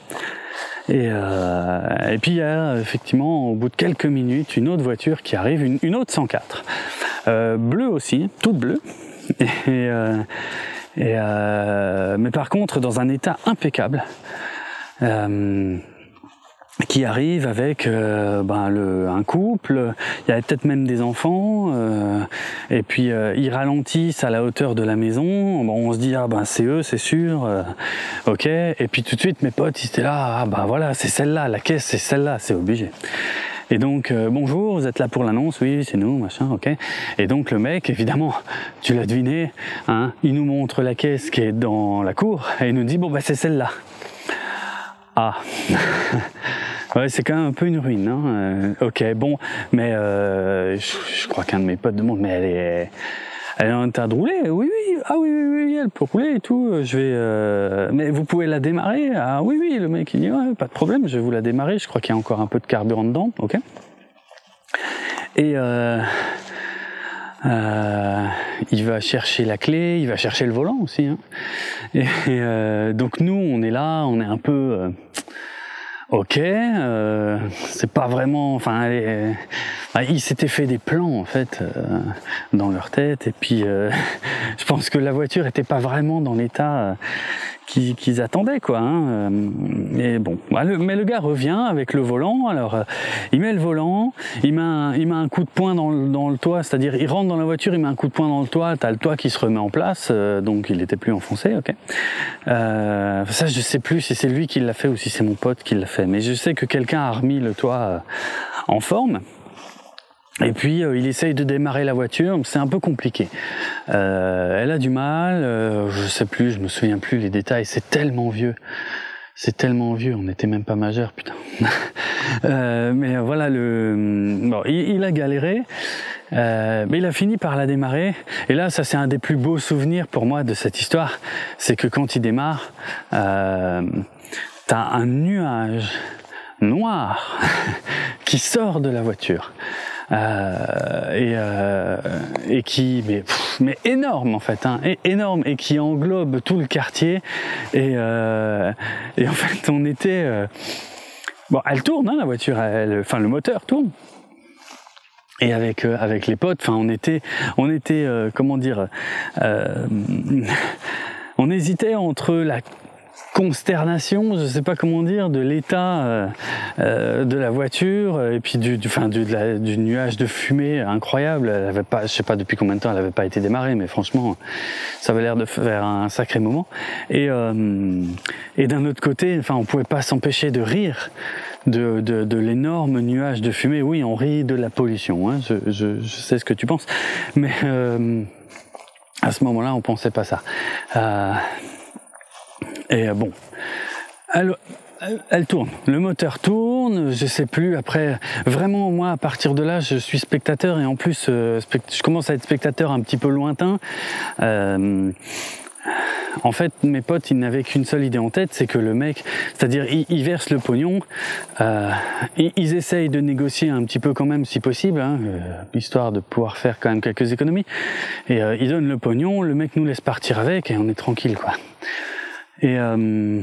Et, euh, et puis il y a effectivement au bout de quelques minutes une autre voiture qui arrive, une, autre 104, euh, bleue aussi, toute bleue. Euh, euh, mais par contre dans un état impeccable. Euh, qui arrive avec euh, ben, le, un couple, il y avait peut-être même des enfants, euh, et puis euh, ils ralentissent à la hauteur de la maison, bon, on se dit ah ben c'est eux c'est sûr, euh, ok, et puis tout de suite mes potes ils étaient là, ah ben voilà c'est celle-là, la caisse c'est celle-là, c'est obligé. Et donc, bonjour, vous êtes là pour l'annonce Oui, c'est nous, machin, ok. Et donc, le mec, évidemment, tu l'as deviné, hein, il nous montre la caisse qui est dans la cour et il nous dit, bon, bah, c'est celle-là. Ah Ouais, c'est quand même un peu une ruine. Hein. Euh, ok, bon, mais euh, je, crois qu'un de mes potes demande, mais elle est, elle est en train de rouler Oui, oui, ah oui, oui, oui, elle peut rouler et tout. Je vais, euh, mais vous pouvez la démarrer Ah oui, oui, le mec il dit, ouais, pas de problème, je vais vous la démarrer. Je crois qu'il y a encore un peu de carburant dedans, ok. Et euh, Euh, il va chercher la clé, il va chercher le volant aussi. Hein. Et, euh, donc nous, on est là, on est un peu euh, ok. Euh, c'est pas vraiment. Enfin, ils s'étaient fait des plans en fait dans leur tête, et puis je pense que la voiture était pas vraiment dans l'état qu'ils attendaient quoi. Hein. Et bon, bah, mais le gars revient avec le volant. Alors euh, il met le volant, il met un, il met un coup de poing dans le, dans le toit, c'est-à-dire il rentre dans la voiture, il met un coup de poing dans le toit. T'as le toit qui se remet en place, euh, donc il était plus enfoncé. Ok. Euh, ça je sais plus si c'est lui qui l'a fait ou si c'est mon pote qui l'a fait, mais je sais que quelqu'un a remis le toit euh, en forme. Et puis euh, il essaye de démarrer la voiture, c'est un peu compliqué. Euh, elle a du mal, euh, je sais plus, je me souviens plus les détails, c'est tellement vieux. C'est tellement vieux, on n'était même pas majeur, putain. Euh, mais voilà, le, bon, il, a galéré, mais il a fini par la démarrer. Et là, ça c'est un des plus beaux souvenirs pour moi de cette histoire, c'est que quand il démarre, t'as un nuage noir qui sort de la voiture. Euh, et, euh, et qui mais, mais énorme en fait, hein, énorme et qui englobe tout le quartier. Et, euh, et en fait on était euh, bon elle tourne hein, la voiture, elle, enfin le moteur tourne. Et avec euh, avec les potes, enfin on était on était comment dire on hésitait entre la consternation, je sais pas comment dire, de l'état euh, euh, de la voiture et puis du, du, du, du, nuage de fumée incroyable. Elle avait pas, je sais pas depuis combien de temps elle avait pas été démarrée, mais franchement, ça avait l'air de faire un sacré moment. Et, euh, et d'un autre côté, enfin, on pouvait pas s'empêcher de rire de, l'énorme nuage de fumée. Oui, on rit de la pollution. Hein, je, je, je, sais ce que tu penses, mais euh, à ce moment-là, on pensait pas ça. Et euh, bon, elle, elle tourne, le moteur tourne, je sais plus. Après, vraiment, moi, à partir de là, je suis spectateur et en plus, euh, je commence à être spectateur un petit peu lointain. Euh, en fait, mes potes, ils n'avaient qu'une seule idée en tête, c'est que le mec, c'est-à-dire, ils, versent le pognon, euh, ils, essayent de négocier un petit peu quand même, si possible, hein, euh, histoire de pouvoir faire quand même quelques économies. Et euh, ils donnent le pognon, le mec nous laisse partir avec et on est tranquille, quoi. Et, euh,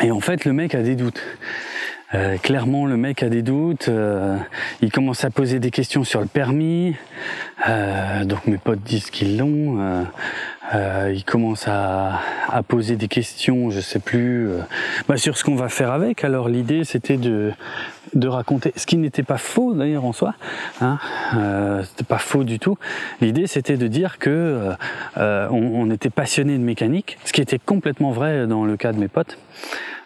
et en fait, le mec a des doutes. Euh, clairement, le mec a des doutes. Euh, il commence à poser des questions sur le permis. Euh, donc mes potes disent qu'ils l'ont. Euh, euh, il commence à, à, poser des questions, je sais plus, bah, sur ce qu'on va faire avec. Alors l'idée, c'était de de raconter, ce qui n'était pas faux d'ailleurs en soi. Hein, c'était pas faux du tout. L'idée, c'était de dire que on, on était passionné de mécanique, ce qui était complètement vrai dans le cas de mes potes.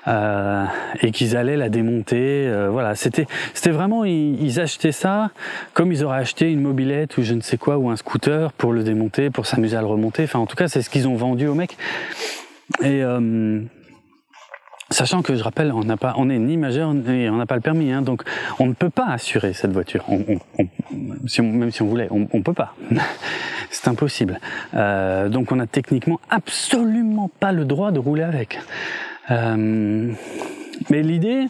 Euh, et qu'ils allaient la démonter. Euh, voilà, c'était c'était vraiment ils, ils, achetaient ça comme ils auraient acheté une mobilette ou je ne sais quoi ou un scooter pour le démonter, pour s'amuser à le remonter. Enfin, en tout cas, c'est ce qu'ils ont vendu au mec. Et euh, Sachant que je rappelle, on n'a pas, on est ni majeur et on n'a pas le permis, hein, donc on ne peut pas assurer cette voiture. On, on, on, même si on voulait, on, on peut pas. C'est impossible. Euh, donc on a techniquement absolument pas le droit de rouler avec. Euh, mais l'idée,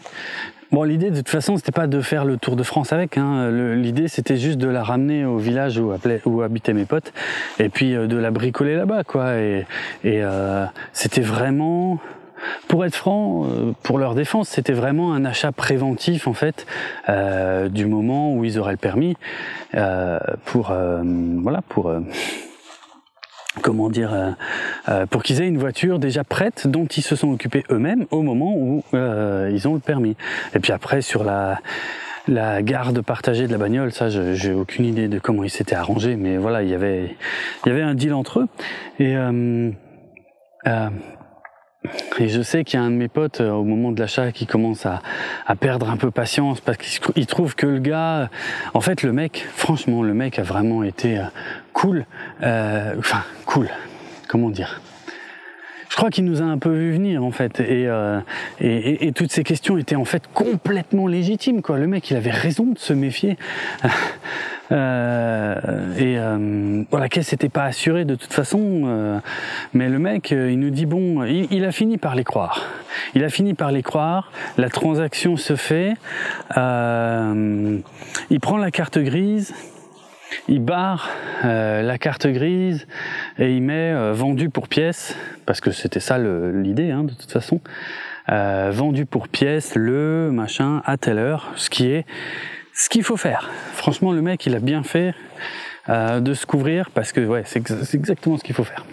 bon, l'idée de toute façon, c'était pas de faire le tour de France avec. Hein. L'idée, c'était juste de la ramener au village où, habitaient mes potes, et puis euh, de la bricoler là-bas, quoi. Et, et euh, c'était vraiment pour être franc, euh, pour leur défense, c'était vraiment un achat préventif en fait du moment où ils auraient le permis pour voilà pour comment dire, euh, euh, pour qu'ils aient une voiture déjà prête dont ils se sont occupés eux-mêmes au moment où euh, ils ont le permis. Et puis après sur la la garde partagée de la bagnole, ça j'ai aucune idée de comment ils s'étaient arrangés, mais voilà il y avait il y avait un deal entre eux et et je sais qu'il y a un de mes potes au moment de l'achat qui commence à, à, perdre un peu patience parce qu'il trouve que le gars, en fait le mec, franchement le mec a vraiment été cool, euh, enfin cool, comment dire? Je crois qu'il nous a un peu vu venir en fait et, euh, et, toutes ces questions étaient en fait complètement légitimes quoi. Le mec il avait raison de se méfier. Euh, et euh, la caisse n'était pas assurée de toute façon mais le mec il nous dit bon il, a fini par les croire. Il a fini par les croire la transaction se fait il prend la carte grise il barre la carte grise et il met vendu pour pièce, parce que c'était ça l'idée hein, de toute façon. vendu pour pièce le machin à telle heure, ce qui est ce qu'il faut faire. Franchement, le mec, il a bien fait de se couvrir parce que c'est exactement ce qu'il faut faire.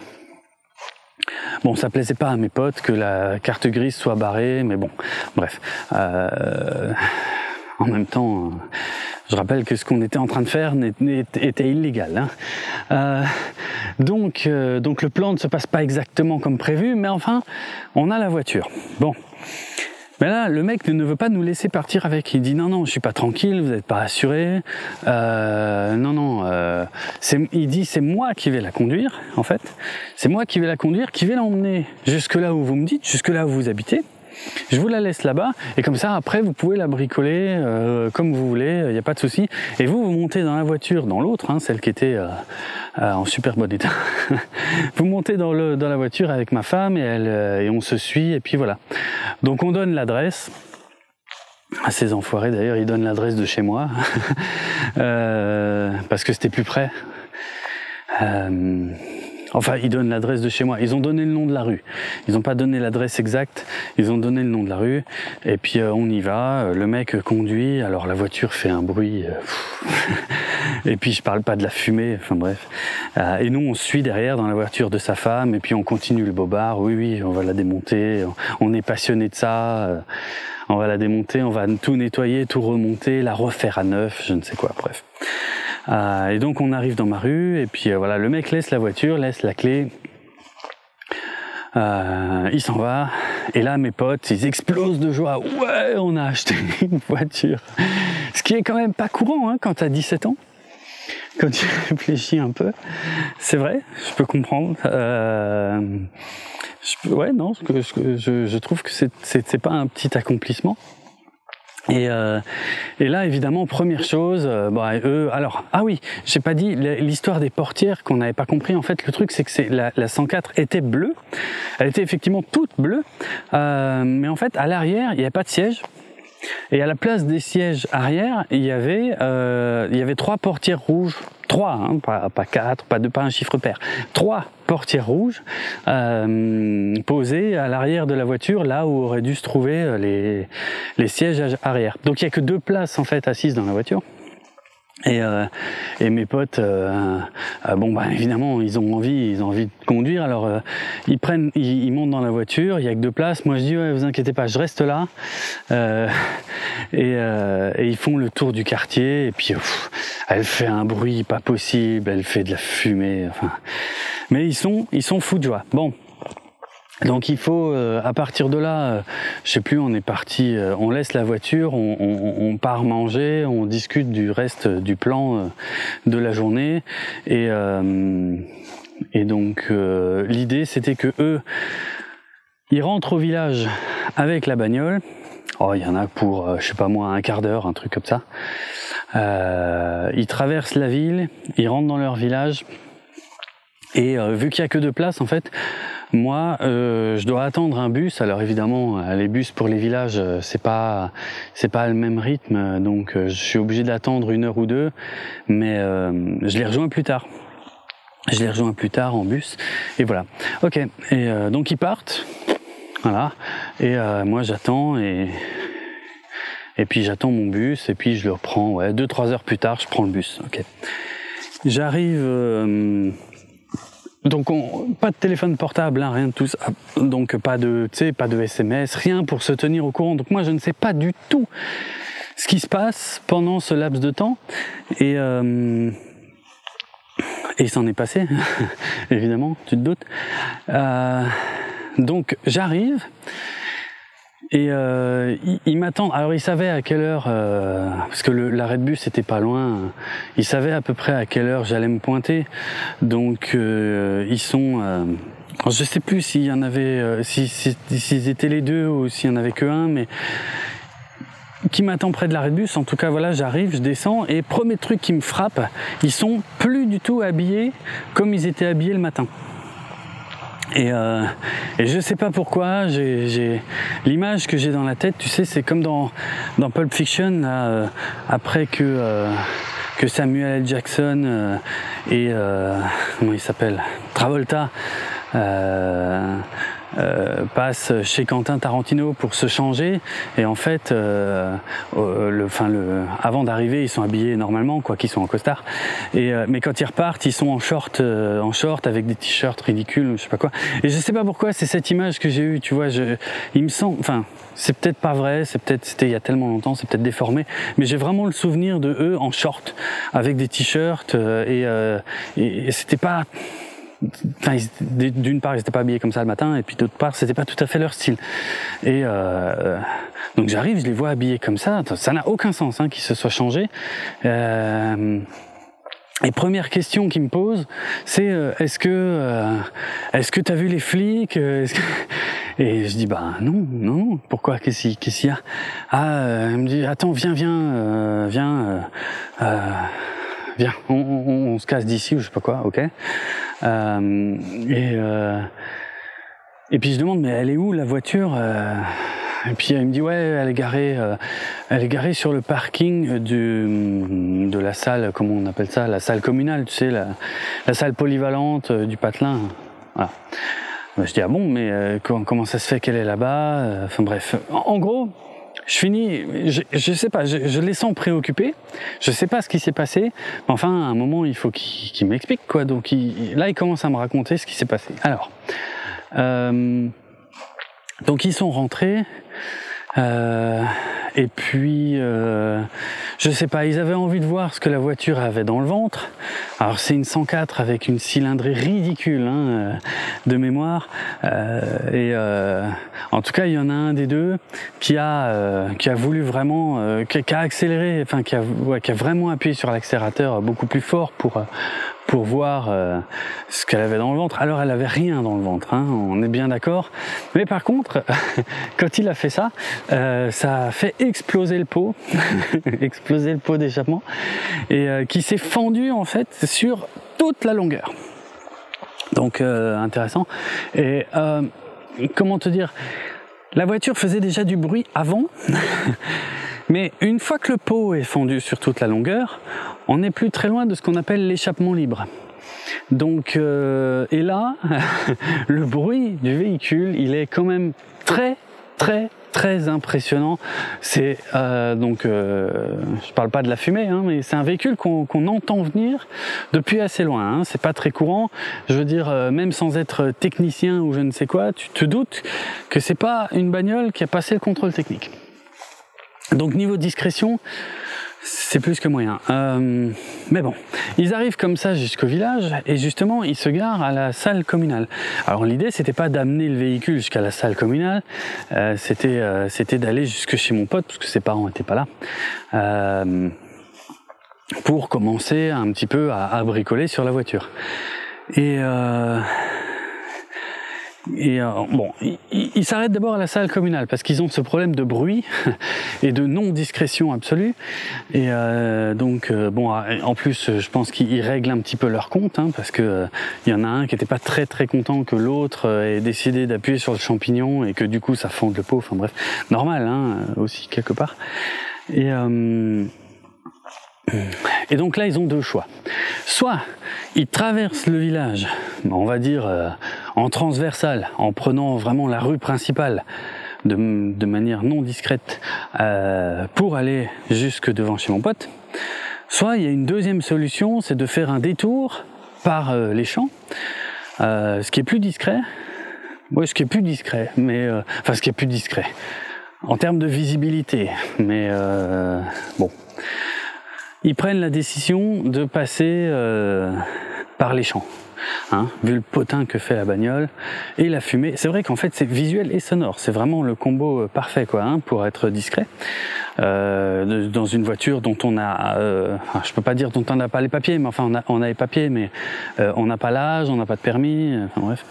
Bon, ça plaisait pas à mes potes que la carte grise soit barrée, mais bon, bref. Euh, en même temps, je rappelle que ce qu'on était en train de faire était illégal. Hein. Euh, donc, euh, donc le plan ne se passe pas exactement comme prévu, mais enfin, on a la voiture. Bon, mais là, le mec ne veut pas nous laisser partir avec. Il dit non, non, je suis pas tranquille, vous n'êtes pas assuré. Euh, non, non. Euh, il dit c'est moi qui vais la conduire, en fait. C'est moi qui vais la conduire, qui vais l'emmener jusque là où vous me dites, jusque là où vous habitez. Je vous la laisse là-bas et comme ça après vous pouvez la bricoler euh, comme vous voulez, il n'y a pas de souci. Et vous vous montez dans la voiture, dans l'autre, hein, celle qui était euh, euh, en super bon état. vous montez dans, la voiture avec ma femme et, elle, et on se suit et puis voilà. Donc on donne l'adresse à ces enfoirés d'ailleurs, ils donnent l'adresse de chez moi parce que c'était plus près. Enfin, ils donnent l'adresse de chez moi. Ils ont donné le nom de la rue. Ils n'ont pas donné l'adresse exacte. Ils ont donné le nom de la rue. Et puis euh, on y va. Le mec conduit. Alors la voiture fait un bruit. Euh, et puis je parle pas de la fumée. Enfin bref. Euh, et nous on suit derrière dans la voiture de sa femme. Et puis on continue le bobard. Oui oui, on va la démonter. On est passionné de ça. On va la démonter. On va tout nettoyer, tout remonter, la refaire à neuf. Je ne sais quoi. Bref. Euh, et donc on arrive dans ma rue et puis euh, voilà, le mec laisse la voiture, laisse la clé. Euh, il s'en va. Et là mes potes ils explosent de joie. Ouais on a acheté une voiture. Ce qui est quand même pas courant hein, quand t'as 17 ans. Quand tu réfléchis un peu. C'est vrai je peux comprendre. Ouais non je, je, je trouve que c'est pas un petit accomplissement et, euh, et, là, évidemment, première chose, euh, bah, eux, alors, ah oui, j'ai pas dit l'histoire des portières qu'on n'avait pas compris. En fait, le truc, c'est que c'est la, la, 104 était bleue, elle était effectivement toute bleue, euh, mais en fait, à l'arrière, il n'y avait pas de siège. Et à la place des sièges arrière, il y avait, euh, il y avait trois portières rouges trois, hein, pas, quatre, pas deux, pas un chiffre pair, trois portières rouges euh, posées à l'arrière de la voiture, là où auraient dû se trouver euh, les, les sièges arrière. Donc il y a que deux places en fait assises dans la voiture. Et, euh, et, mes potes, euh, euh, bon bah évidemment ils ont envie, ils ont envie de conduire. Alors ils prennent, ils, montent dans la voiture. Il y a que deux places. Moi je dis ouais, vous inquiétez pas, je reste là. Et, ils font le tour du quartier. Et puis elle fait un bruit pas possible. Elle fait de la fumée. Enfin, mais ils sont, ils sont fous de joie. Bon, donc il faut, euh, à partir de là, euh, je sais plus, on est parti, euh, on laisse la voiture, on, part manger, on discute du reste du plan de la journée, et, et donc l'idée c'était que eux, ils rentrent au village avec la bagnole. Oh, il y en a pour, je sais pas moi, un quart d'heure, un truc comme ça. ils traversent la ville, ils rentrent dans leur village, et vu qu'il y a que deux places, en fait, moi, euh, je dois attendre un bus. Alors évidemment, euh, les bus pour les villages, euh, c'est pas c'est pas le même rythme, donc je suis obligé d'attendre une heure ou deux. Mais je les rejoins plus tard. Je les rejoins plus tard en bus. Et voilà. Ok. Et donc ils partent. Voilà. Et moi j'attends et et puis j'attends mon bus et puis je le reprends. Ouais, deux trois heures plus tard, je prends le bus. Ok. J'arrive donc on, pas de téléphone portable, hein, rien de tout ça. Donc pas de, pas de SMS, rien pour se tenir au courant. Donc moi je ne sais pas du tout ce qui se passe pendant ce laps de temps. Et euh, et s'en est passé, évidemment, tu te doutes. Euh, donc j'arrive. Et euh, il, m'attend. Alors il savait à quelle heure, euh, parce que l'arrêt de bus était pas loin. Il savait à peu près à quelle heure j'allais me pointer. Donc euh, ils sont. Euh, je sais plus s'il y en avait, euh, s'ils si, étaient les deux ou s'il y en avait que un, mais qui m'attend près de l'arrêt de bus. En tout cas, voilà, j'arrive, je descends et premier truc qui me frappe, ils sont plus du tout habillés comme ils étaient habillés le matin. Et, euh, et je sais pas pourquoi, j'ai l'image que j'ai dans la tête, tu sais, c'est comme dans, dans Pulp Fiction, là, euh, après que, euh, que Samuel L. Jackson euh, et euh, comment il s'appelle? Travolta euh, euh, passe chez Quentin Tarantino pour se changer. Et en fait euh, le, enfin le, avant d'arriver ils sont habillés normalement quoi qu'ils sont en costard. Et euh, mais quand ils repartent ils sont en short euh, en short avec des t-shirts ridicules je sais pas quoi. Et je sais pas pourquoi c'est cette image que j'ai eue tu vois je, il me semble enfin c'est peut-être pas vrai c'est peut-être c'était il y a tellement longtemps c'est peut-être déformé mais j'ai vraiment le souvenir de eux en short avec des t-shirts et, et, et c'était pas d'une part, ils n'étaient pas habillés comme ça le matin, et puis d'autre part, c'était pas tout à fait leur style. Et euh, donc j'arrive, je les vois habillés comme ça. Ça n'a aucun sens hein, qu'ils se soient changés. Euh, et première question qu'ils me posent, c'est euh, est-ce que euh, est-ce que t'as vu les flics euh. Et je dis bah non non pourquoi? Qu'est-ce qu'il y a? Ah elle me dit attends viens viens viens on, se casse d'ici ou je sais pas quoi, ok. Euh, et euh, et puis je demande mais elle est où la voiture euh, Et puis elle me dit ouais, elle est garée, elle est garée sur le parking de la salle, comment on appelle ça, la salle communale, tu sais, la, salle polyvalente du patelin. Voilà. Je dis ah bon, mais comment, ça se fait qu'elle est là-bas? Enfin bref, en gros je finis, je, je sais pas, je, je, les sens préoccupés. Je sais pas ce qui s'est passé, mais enfin, à un moment, il faut qu'il qu m'explique quoi. Donc il, là, il commence à me raconter ce qui s'est passé. Alors, euh, donc ils sont rentrés. Euh, et puis, euh, je sais pas, ils avaient envie de voir ce que la voiture avait dans le ventre. Alors c'est une 104 avec une cylindrée ridicule hein, euh, de mémoire. Euh, et euh, en tout cas, il y en a un des deux qui a euh, qui a voulu vraiment, euh, qui, a accéléré, enfin qui a, ouais, qui a vraiment appuyé sur l'accélérateur beaucoup plus fort pour pour voir euh, ce qu'elle avait dans le ventre. Alors elle avait rien dans le ventre, hein, on est bien d'accord. Mais par contre, quand il a fait ça, euh, ça a fait exploser le pot, exploser le pot d'échappement, et euh, qui s'est fendu en fait sur toute la longueur. Donc intéressant. Et comment te dire? La voiture faisait déjà du bruit avant. Mais une fois que le pot est fondu sur toute la longueur, on n'est plus très loin de ce qu'on appelle l'échappement libre. Donc, euh, et là, le bruit du véhicule, il est quand même très, très, très impressionnant. C'est euh, donc, euh, je parle pas de la fumée, hein, mais c'est un véhicule qu'on qu entend venir depuis assez loin. Hein. C'est pas très courant. Je veux dire, euh, même sans être technicien ou je ne sais quoi, tu te doutes que c'est pas une bagnole qui a passé le contrôle technique. Donc niveau discrétion, c'est plus que moyen. Euh, mais bon, ils arrivent comme ça jusqu'au village et justement ils se garent à la salle communale. Alors l'idée c'était pas d'amener le véhicule jusqu'à la salle communale, euh, c'était euh, c'était d'aller jusque chez mon pote parce que ses parents étaient pas là. Pour commencer un petit peu à, à, bricoler sur la voiture. Et et euh, bon, ils il s'arrêtent d'abord à la salle communale parce qu'ils ont ce problème de bruit et de non discrétion absolue. Et euh, donc euh, bon, en plus, je pense qu'ils règlent un petit peu leur compte hein, parce que il y en a un qui n'était pas très très content que l'autre ait décidé d'appuyer sur le champignon et que du coup ça fonde le pot. Enfin bref, normal hein, aussi quelque part. Et euh, et donc là, ils ont deux choix. Soit ils traversent le village, on va dire euh, en transversal, en prenant vraiment la rue principale de, de manière non discrète euh, pour aller jusque devant chez mon pote. Soit il y a une deuxième solution, c'est de faire un détour par euh, les champs, euh, ce qui est plus discret. Oui, ce qui est plus discret, mais euh, enfin ce qui est plus discret en termes de visibilité. Mais bon ils prennent la décision de passer euh, par les champs. Hein, vu le potin que fait la bagnole et la fumée. C'est vrai qu'en fait c'est visuel et sonore. C'est vraiment le combo euh, parfait quoi, hein, pour être discret. Euh, dans une voiture dont on a, euh, je peux pas dire dont on n'a pas les papiers, mais enfin on a, on a les papiers, mais euh, on n'a pas l'âge, on n'a pas de permis. Enfin bref.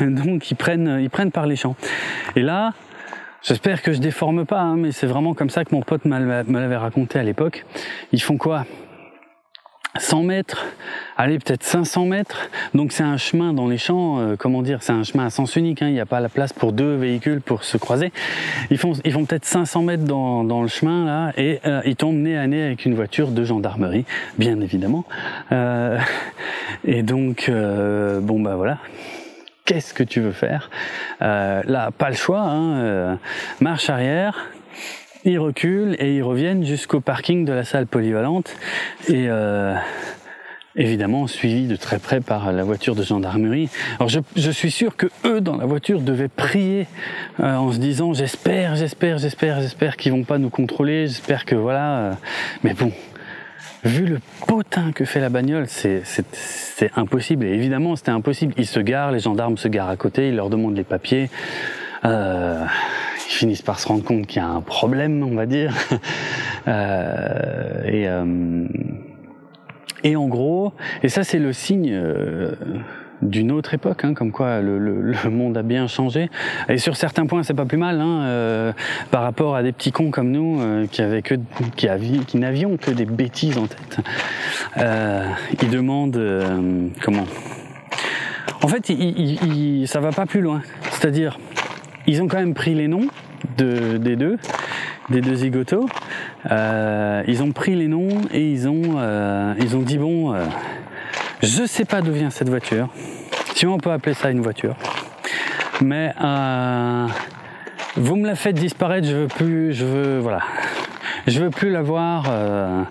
Donc ils prennent, ils prennent par les champs. Et là, J'espère que je déforme pas, hein, mais c'est vraiment comme ça que mon pote me l'avait raconté à l'époque. Ils font quoi? 100 mètres, allez peut-être 500 mètres. Donc c'est un chemin dans les champs, euh, comment dire, c'est un chemin à sens unique. Hein. Il n'y a pas la place pour deux véhicules pour se croiser. Ils font, ils font peut-être 500 mètres dans, dans, le chemin là et euh, ils tombent nez à nez avec une voiture de gendarmerie, bien évidemment. Euh, et donc bon bah voilà. Qu'est-ce que tu veux faire Là, pas le choix. Hein. marche arrière, ils reculent et ils reviennent jusqu'au parking de la salle polyvalente et euh, évidemment suivi de très près par la voiture de gendarmerie. Alors je, je suis sûr que eux dans la voiture devaient prier euh, en se disant j'espère, j'espère, j'espère, j'espère qu'ils vont pas nous contrôler, j'espère que voilà. Euh, mais bon, vu le potin que fait la bagnole, c'est impossible. Et évidemment, c'était impossible. Ils se garent, les gendarmes se garent à côté, ils leur demandent les papiers. Euh, ils finissent par se rendre compte qu'il y a un problème, on va dire. euh, et, euh, et en gros, et ça c'est le signe euh, d'une autre époque, hein, comme quoi le, le, le, monde a bien changé. Et sur certains points, c'est pas plus mal, hein, euh, par rapport à des petits cons comme nous euh, qui avaient que, qui, qui n'avions que des bêtises en tête. Euh, ils demandent comment? En fait, il, il, ça va pas plus loin. C'est-à-dire, ils ont quand même pris les noms de, des deux, des deux zigotos. Euh, ils ont pris les noms et ils ont, euh, ils ont dit bon, euh, je sais pas d'où vient cette voiture. Si on peut appeler ça une voiture, mais euh, vous me la faites disparaître. Je veux plus, je veux, voilà, je veux plus la voir. Euh,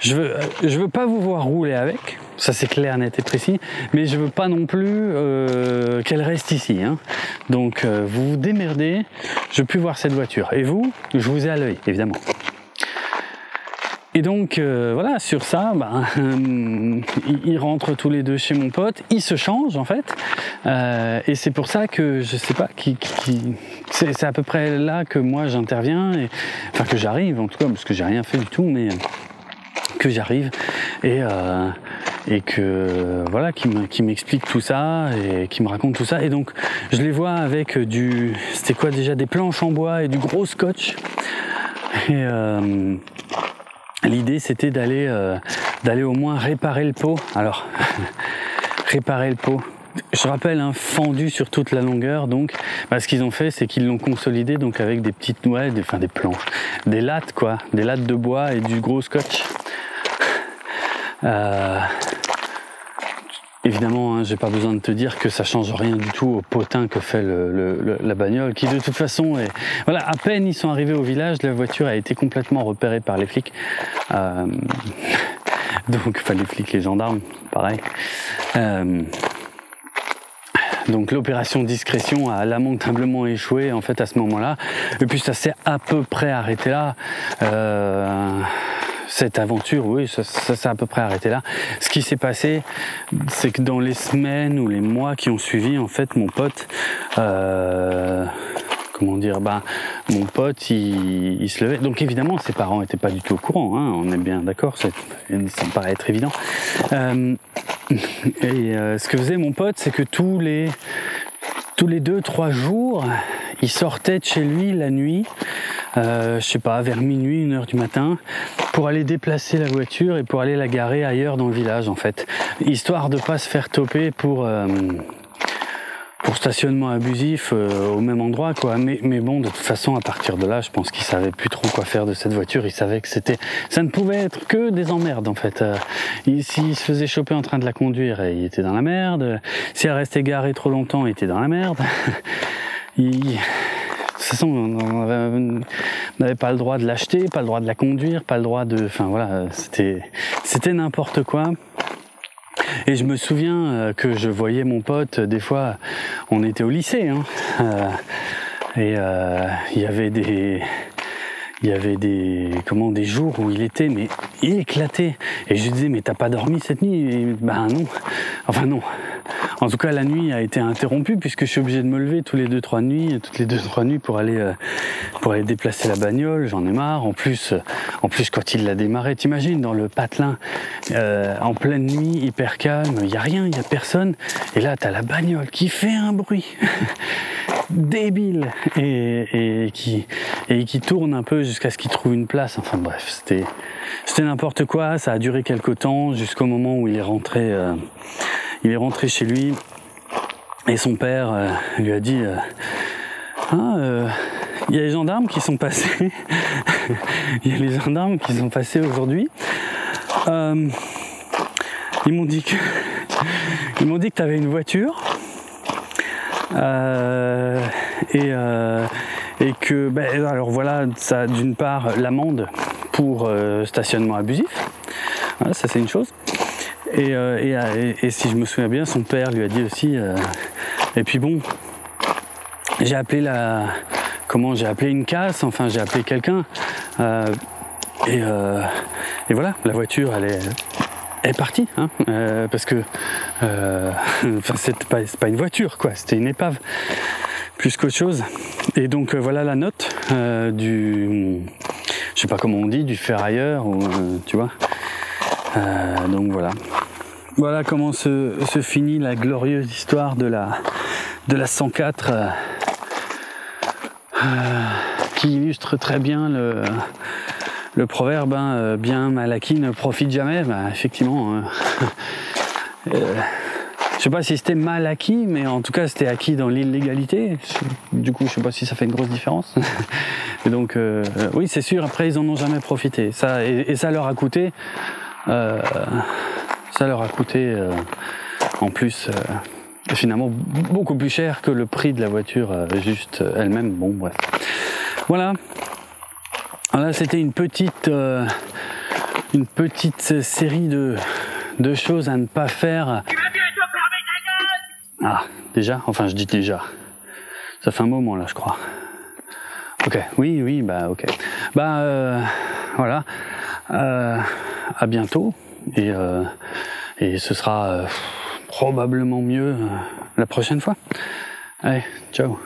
je veux, je veux pas vous voir rouler avec. Ça c'est clair, net et précis. Mais je veux pas non plus euh, qu'elle reste ici. Hein. Donc euh, vous vous démerdez. Je veux plus voir cette voiture. Et vous, je vous ai à l'œil, évidemment. Et donc euh, voilà, sur ça, bah, ils rentrent tous les deux chez mon pote, ils se changent en fait, euh, et c'est pour ça que je sais pas, qui, qui c'est à peu près là que moi j'interviens, enfin que j'arrive en tout cas, parce que j'ai rien fait du tout, mais que j'arrive et euh, et que voilà qui m'explique tout ça et qui me raconte tout ça. Et donc je les vois avec du c'était quoi déjà des planches en bois et du gros scotch. Et l'idée c'était d'aller euh, d'aller au moins réparer le pot. Alors réparer le pot. Je rappelle, hein, fendu sur toute la longueur, donc bah, ce qu'ils ont fait, c'est qu'ils l'ont consolidé donc avec des petites noix, des, enfin des planches, des lattes quoi, des lattes de bois et du gros scotch. Euh, évidemment, hein, j'ai pas besoin de te dire que ça change rien du tout au potin que fait la bagnole, qui de toute façon est voilà. À peine ils sont arrivés au village, la voiture a été complètement repérée par les flics. Euh, donc, enfin les flics, les gendarmes, pareil. Euh, donc l'opération discrétion a lamentablement échoué en fait à ce moment-là. Et puis ça s'est à peu près arrêté là. Euh, cette aventure, oui, ça, s'est à peu près arrêté là. Ce qui s'est passé, c'est que dans les semaines ou les mois qui ont suivi, en fait, mon pote, euh, comment dire, bah, mon pote, il, se levait. Donc évidemment, ses parents n'étaient pas du tout au courant. Hein, on est bien d'accord, ça, me paraît être évident. Euh, et euh, ce que faisait mon pote, c'est que tous les tous les deux trois jours, il sortait de chez lui la nuit, euh, je sais pas, vers minuit, une heure du matin, pour aller déplacer la voiture et pour aller la garer ailleurs dans le village en fait, histoire de pas se faire toper pour euh, pour stationnement abusif euh, au même endroit quoi. Mais mais bon de toute façon à partir de là je pense qu'il savait plus trop quoi faire de cette voiture. Il savait que c'était ça ne pouvait être que des emmerdes en fait. Euh, s'il se faisait choper en train de la conduire il était dans la merde. Si elle restait garée trop longtemps il était dans la merde. De toute façon, on n'avait pas le droit de l'acheter, pas le droit de la conduire, pas le droit de, enfin voilà, c'était, c'était n'importe quoi. Et je me souviens euh, que je voyais mon pote, euh, des fois, on était au lycée, hein, euh, et il y avait des, il y avait des, comment, des jours où il était mais éclaté. Et je lui disais mais t'as pas dormi cette nuit? Ben non, enfin non. En tout cas, la nuit a été interrompue puisque je suis obligé de me lever tous les deux trois nuits, toutes les deux trois nuits pour aller euh, pour aller déplacer la bagnole. J'en ai marre. En plus, en plus quand il l'a démarré, t'imagines dans le patelin euh, en pleine nuit, hyper calme, il y a rien, il y a personne. Et là, t'as la bagnole qui fait un bruit débile et, qui et qui tourne un peu jusqu'à ce qu'il trouve une place. Enfin bref, c'était c'était n'importe quoi. Ça a duré quelques temps jusqu'au moment où il est rentré. Euh, il est rentré chez lui et son père euh, lui a dit. Euh, ah, il y a les gendarmes qui sont passés. il y a les gendarmes qui sont passés aujourd'hui. ils m'ont dit que m'ont dit que tu avais une voiture. et, et que ben, alors voilà ça d'une part l'amende pour euh, stationnement abusif voilà, ça c'est une chose et, euh, et, si je me souviens bien son père lui a dit aussi euh, et puis bon j'ai appelé la comment j'ai appelé une casse enfin j'ai appelé quelqu'un et, voilà la voiture elle est partie, hein, parce que euh, enfin, c'est pas, une voiture, quoi, c'était une épave plus qu'autre chose. Et donc euh, voilà la note euh, du, je sais pas comment on dit, du ferrailleur, euh, tu vois. donc voilà. Voilà comment se, se, finit la glorieuse histoire de la, de la 104 qui illustre très bien le, le proverbe hein, bien mal acquis ne profite jamais. Bah, effectivement, hein. Je sais pas si c'était mal acquis, mais en tout cas c'était acquis dans l'illégalité. Du coup, je sais pas si ça fait une grosse différence. et donc, euh, oui, c'est sûr. Après, ils en ont jamais profité. Ça et, ça leur a coûté. Euh, ça leur a coûté euh, en plus finalement beaucoup plus cher que le prix de la voiture juste elle-même. Bon, bref. Voilà. Voilà, c'était une petite une petite série de de choses à ne pas faire ah, déjà? Enfin, je dis déjà. Ça fait un moment là, je crois. Ok, oui, oui, bah ok. Bah euh, voilà. Euh, à bientôt et euh, et ce sera euh, probablement mieux euh, la prochaine fois. Allez, ciao.